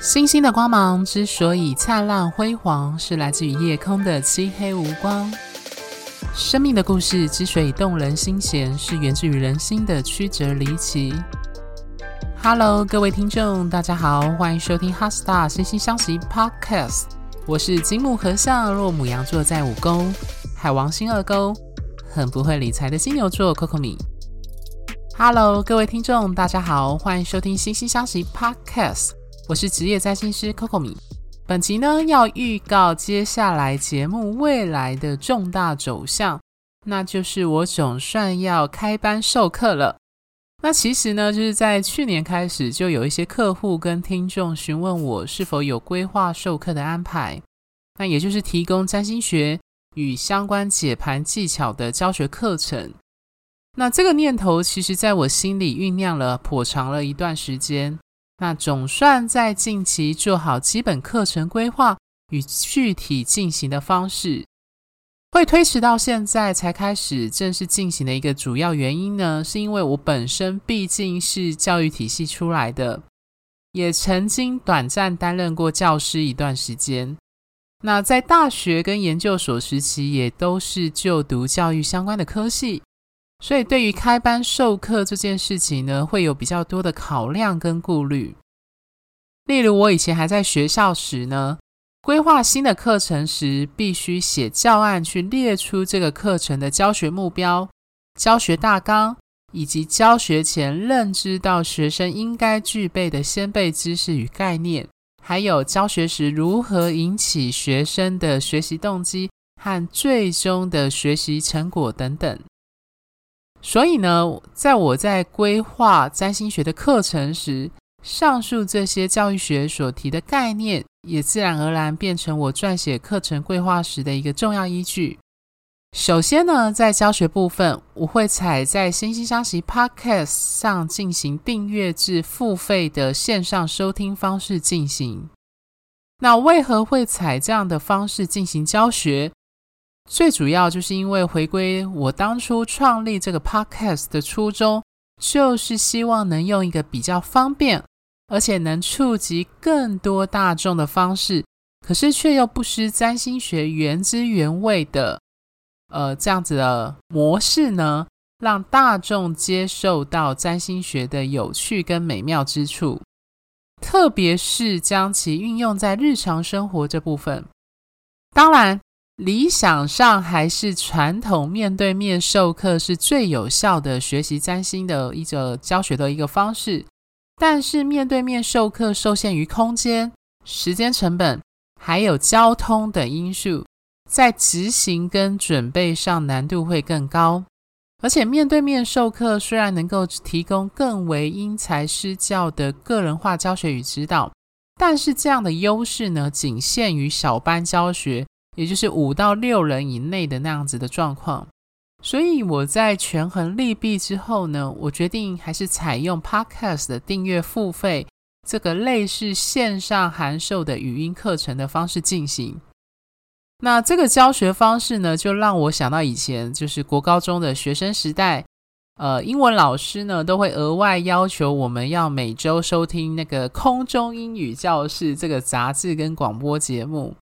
星星的光芒之所以灿烂辉煌，是来自于夜空的漆黑无光。生命的故事之所以动人心弦，是源自于人心的曲折离奇。Hello，各位听众，大家好，欢迎收听《HeartStar 心星相惜》Podcast。我是金木合相，若母羊座在五宫，海王星二宫，很不会理财的金牛座 Coco 米。Hello，各位听众，大家好，欢迎收听《星星相惜》Podcast。我是职业占星师 Coco 米，本集呢要预告接下来节目未来的重大走向，那就是我总算要开班授课了。那其实呢，就是在去年开始就有一些客户跟听众询问我是否有规划授课的安排，那也就是提供占星学与相关解盘技巧的教学课程。那这个念头其实在我心里酝酿了颇长了一段时间。那总算在近期做好基本课程规划与具体进行的方式，会推迟到现在才开始正式进行的一个主要原因呢，是因为我本身毕竟是教育体系出来的，也曾经短暂担任过教师一段时间。那在大学跟研究所时期，也都是就读教育相关的科系。所以，对于开班授课这件事情呢，会有比较多的考量跟顾虑。例如，我以前还在学校时呢，规划新的课程时，必须写教案去列出这个课程的教学目标、教学大纲，以及教学前认知到学生应该具备的先备知识与概念，还有教学时如何引起学生的学习动机和最终的学习成果等等。所以呢，在我在规划占星学的课程时，上述这些教育学所提的概念，也自然而然变成我撰写课程规划时的一个重要依据。首先呢，在教学部分，我会采在心星相惜 Podcast 上进行订阅制付费的线上收听方式进行。那为何会采这样的方式进行教学？最主要就是因为回归我当初创立这个 podcast 的初衷，就是希望能用一个比较方便，而且能触及更多大众的方式，可是却又不失占星学原汁原味的，呃，这样子的模式呢，让大众接受到占星学的有趣跟美妙之处，特别是将其运用在日常生活这部分，当然。理想上还是传统面对面授课是最有效的学习占星的一个教学的一个方式，但是面对面授课受限于空间、时间成本，还有交通等因素，在执行跟准备上难度会更高。而且面对面授课虽然能够提供更为因材施教的个人化教学与指导，但是这样的优势呢，仅限于小班教学。也就是五到六人以内的那样子的状况，所以我在权衡利弊之后呢，我决定还是采用 Podcast 的订阅付费这个类似线上函授的语音课程的方式进行。那这个教学方式呢，就让我想到以前就是国高中的学生时代，呃，英文老师呢都会额外要求我们要每周收听那个空中英语教室这个杂志跟广播节目。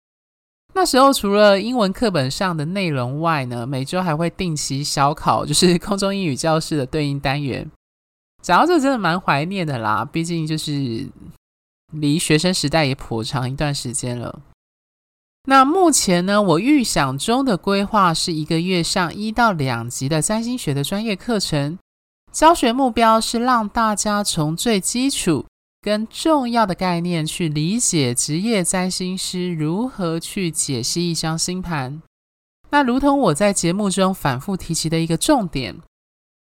那时候除了英文课本上的内容外呢，每周还会定期小考，就是空中英语教室的对应单元。讲到这真的蛮怀念的啦，毕竟就是离学生时代也颇长一段时间了。那目前呢，我预想中的规划是一个月上一到两集的占星学的专业课程，教学目标是让大家从最基础。跟重要的概念去理解职业占星师如何去解析一张星盘。那如同我在节目中反复提及的一个重点，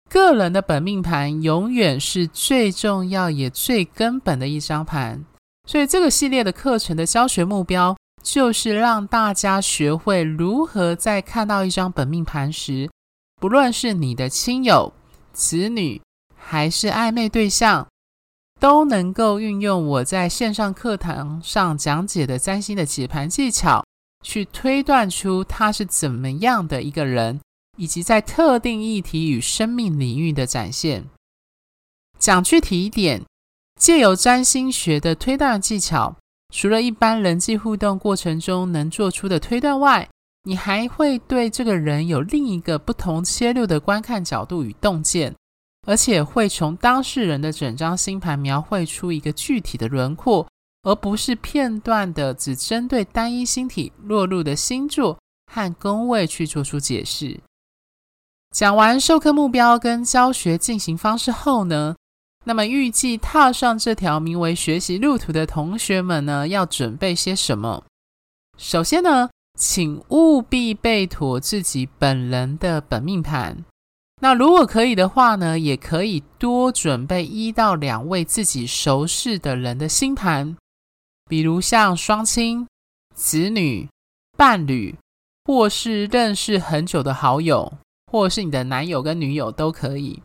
个人的本命盘永远是最重要也最根本的一张盘。所以这个系列的课程的教学目标，就是让大家学会如何在看到一张本命盘时，不论是你的亲友、子女，还是暧昧对象。都能够运用我在线上课堂上讲解的占星的解盘技巧，去推断出他是怎么样的一个人，以及在特定议题与生命领域的展现。讲具体一点，借由占星学的推断技巧，除了一般人际互动过程中能做出的推断外，你还会对这个人有另一个不同切入的观看角度与洞见，而且会从当事人的整张星盘描绘出一个具体的轮廓，而不是片段的只针对单一星体落入的星座和宫位去做出解释。讲完授课目标跟教学进行方式后呢，那么预计踏上这条名为学习路途的同学们呢，要准备些什么？首先呢，请务必备妥自己本人的本命盘。那如果可以的话呢，也可以多准备一到两位自己熟识的人的星盘，比如像双亲、子女、伴侣，或是认识很久的好友，或是你的男友跟女友都可以。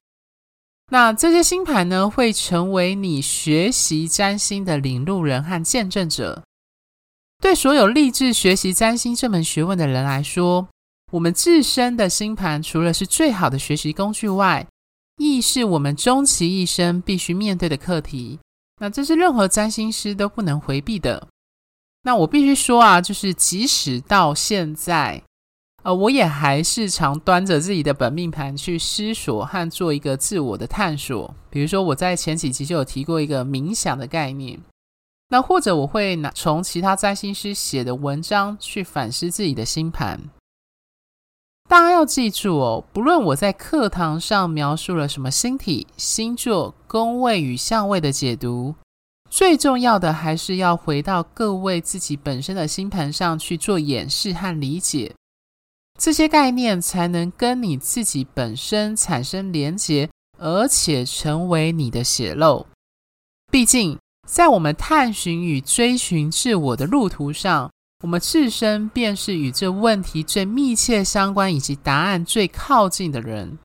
那这些星盘呢，会成为你学习占星的领路人和见证者。对所有立志学习占星这门学问的人来说，我们自身的星盘除了是最好的学习工具外，亦是我们终其一生必须面对的课题。那这是任何占星师都不能回避的。那我必须说啊，就是即使到现在。呃，我也还是常端着自己的本命盘去思索和做一个自我的探索。比如说，我在前几集就有提过一个冥想的概念。那或者我会拿从其他占星师写的文章去反思自己的星盘。大家要记住哦，不论我在课堂上描述了什么星体、星座、宫位与相位的解读，最重要的还是要回到各位自己本身的星盘上去做演示和理解。这些概念才能跟你自己本身产生连结，而且成为你的血肉。毕竟，在我们探寻与追寻自我的路途上，我们自身便是与这问题最密切相关以及答案最靠近的人。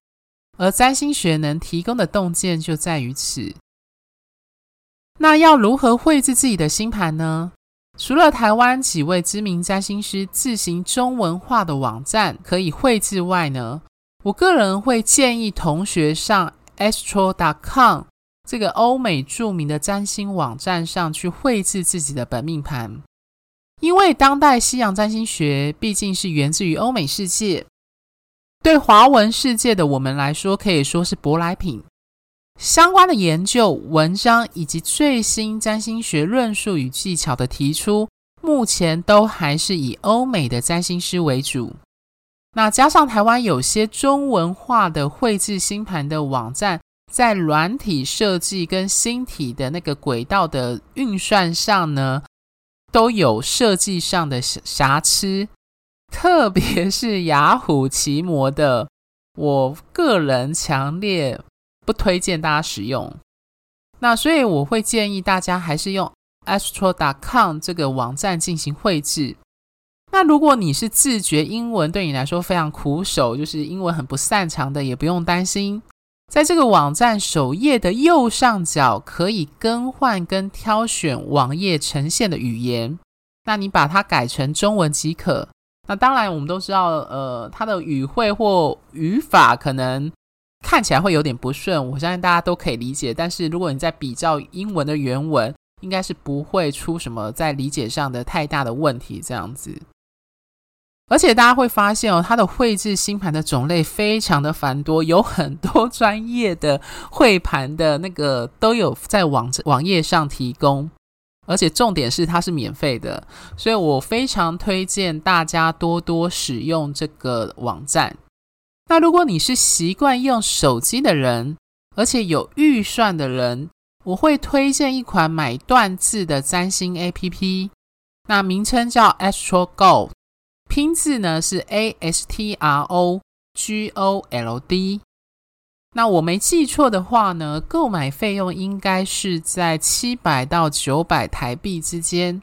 而占星学能提供的洞见就在于此。那要如何绘制自己的星盘呢？除了台湾几位知名占星师自行中文化的网站可以绘制外呢，我个人会建议同学上 Astro.com 这个欧美著名的占星网站上去绘制自己的本命盘，因为当代西洋占星学毕竟是源自于欧美世界，对华文世界的我们来说可以说是舶来品。相关的研究文章以及最新占星学论述与技巧的提出，目前都还是以欧美的占星师为主。那加上台湾有些中文化的绘制星盘的网站，在软体设计跟星体的那个轨道的运算上呢，都有设计上的瑕疵，特别是雅虎奇摩的，我个人强烈。不推荐大家使用，那所以我会建议大家还是用 Astro. dot com 这个网站进行绘制。那如果你是自觉英文对你来说非常苦手，就是英文很不擅长的，也不用担心，在这个网站首页的右上角可以更换跟挑选网页呈现的语言，那你把它改成中文即可。那当然我们都知道，呃，它的语汇或语法可能。看起来会有点不顺，我相信大家都可以理解。但是如果你在比较英文的原文，应该是不会出什么在理解上的太大的问题。这样子，而且大家会发现哦，它的绘制星盘的种类非常的繁多，有很多专业的绘盘的那个都有在网网页上提供，而且重点是它是免费的，所以我非常推荐大家多多使用这个网站。那如果你是习惯用手机的人，而且有预算的人，我会推荐一款买断字的占星 APP，那名称叫 AstroGo 拼字呢是 A S T R O G O L D。那我没记错的话呢，购买费用应该是在七百到九百台币之间。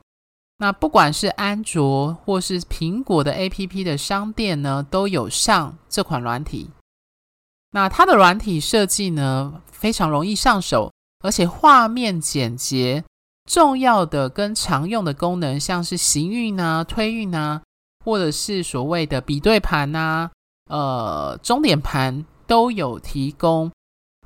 那不管是安卓或是苹果的 APP 的商店呢，都有上这款软体。那它的软体设计呢，非常容易上手，而且画面简洁。重要的跟常用的功能，像是行运啊、推运啊，或者是所谓的比对盘啊、呃、终点盘都有提供。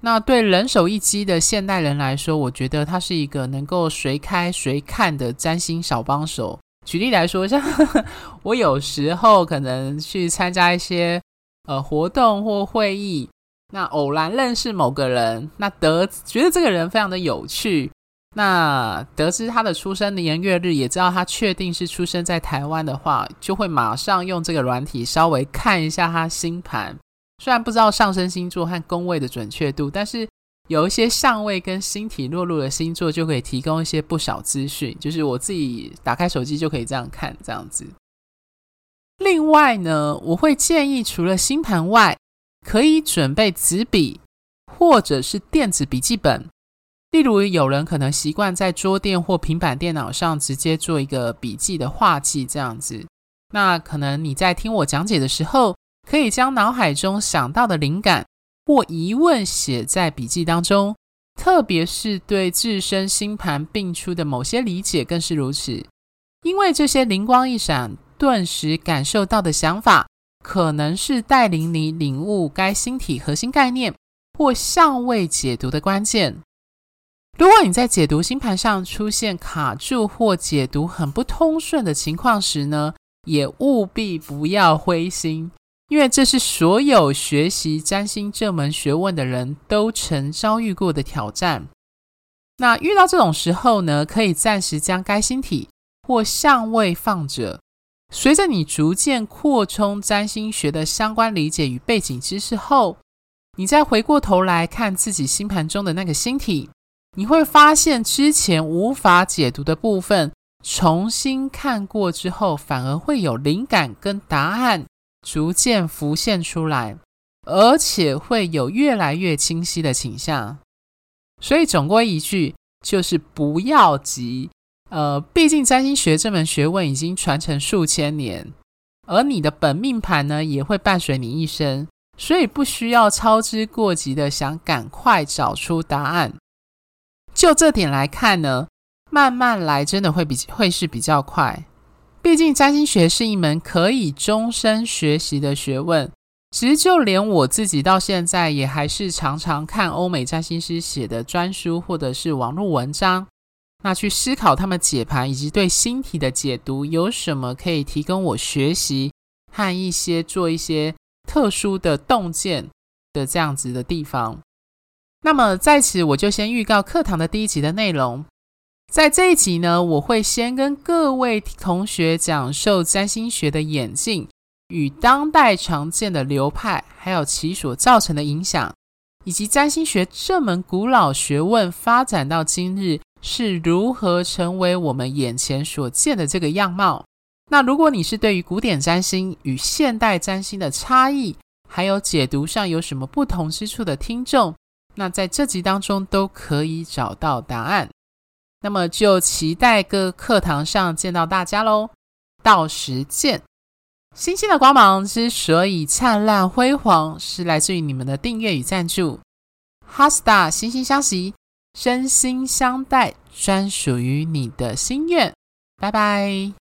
那对人手一机的现代人来说，我觉得它是一个能够随开随看的占星小帮手。举例来说，像 我有时候可能去参加一些呃活动或会议，那偶然认识某个人，那得觉得这个人非常的有趣，那得知他的出生年月日，也知道他确定是出生在台湾的话，就会马上用这个软体稍微看一下他星盘。虽然不知道上升星座和宫位的准确度，但是有一些相位跟星体落入的星座就可以提供一些不少资讯。就是我自己打开手机就可以这样看，这样子。另外呢，我会建议除了星盘外，可以准备纸笔或者是电子笔记本。例如，有人可能习惯在桌垫或平板电脑上直接做一个笔记的画记，这样子。那可能你在听我讲解的时候，可以将脑海中想到的灵感或疑问写在笔记当中，特别是对自身星盘病出的某些理解更是如此。因为这些灵光一闪、顿时感受到的想法，可能是带领你领悟该星体核心概念或相位解读的关键。如果你在解读星盘上出现卡住或解读很不通顺的情况时呢，也务必不要灰心。因为这是所有学习占星这门学问的人都曾遭遇过的挑战。那遇到这种时候呢，可以暂时将该星体或相位放着，随着你逐渐扩充占星学的相关理解与背景知识后，你再回过头来看自己星盘中的那个星体，你会发现之前无法解读的部分，重新看过之后，反而会有灵感跟答案。逐渐浮现出来，而且会有越来越清晰的倾向。所以总归一句，就是不要急。呃，毕竟占星学这门学问已经传承数千年，而你的本命盘呢，也会伴随你一生，所以不需要操之过急的想赶快找出答案。就这点来看呢，慢慢来真的会比会是比较快。毕竟占星学是一门可以终身学习的学问，其实就连我自己到现在也还是常常看欧美占星师写的专书或者是网络文章，那去思考他们解盘以及对星体的解读有什么可以提供我学习和一些做一些特殊的洞见的这样子的地方。那么在此我就先预告课堂的第一集的内容。在这一集呢，我会先跟各位同学讲授占星学的演进与当代常见的流派，还有其所造成的影响，以及占星学这门古老学问发展到今日是如何成为我们眼前所见的这个样貌。那如果你是对于古典占星与现代占星的差异，还有解读上有什么不同之处的听众，那在这集当中都可以找到答案。那么就期待各课堂上见到大家喽，到时见。星星的光芒之所以灿烂辉煌，是来自于你们的订阅与赞助。哈斯塔心心相惜，真心相待，专属于你的心愿。拜拜。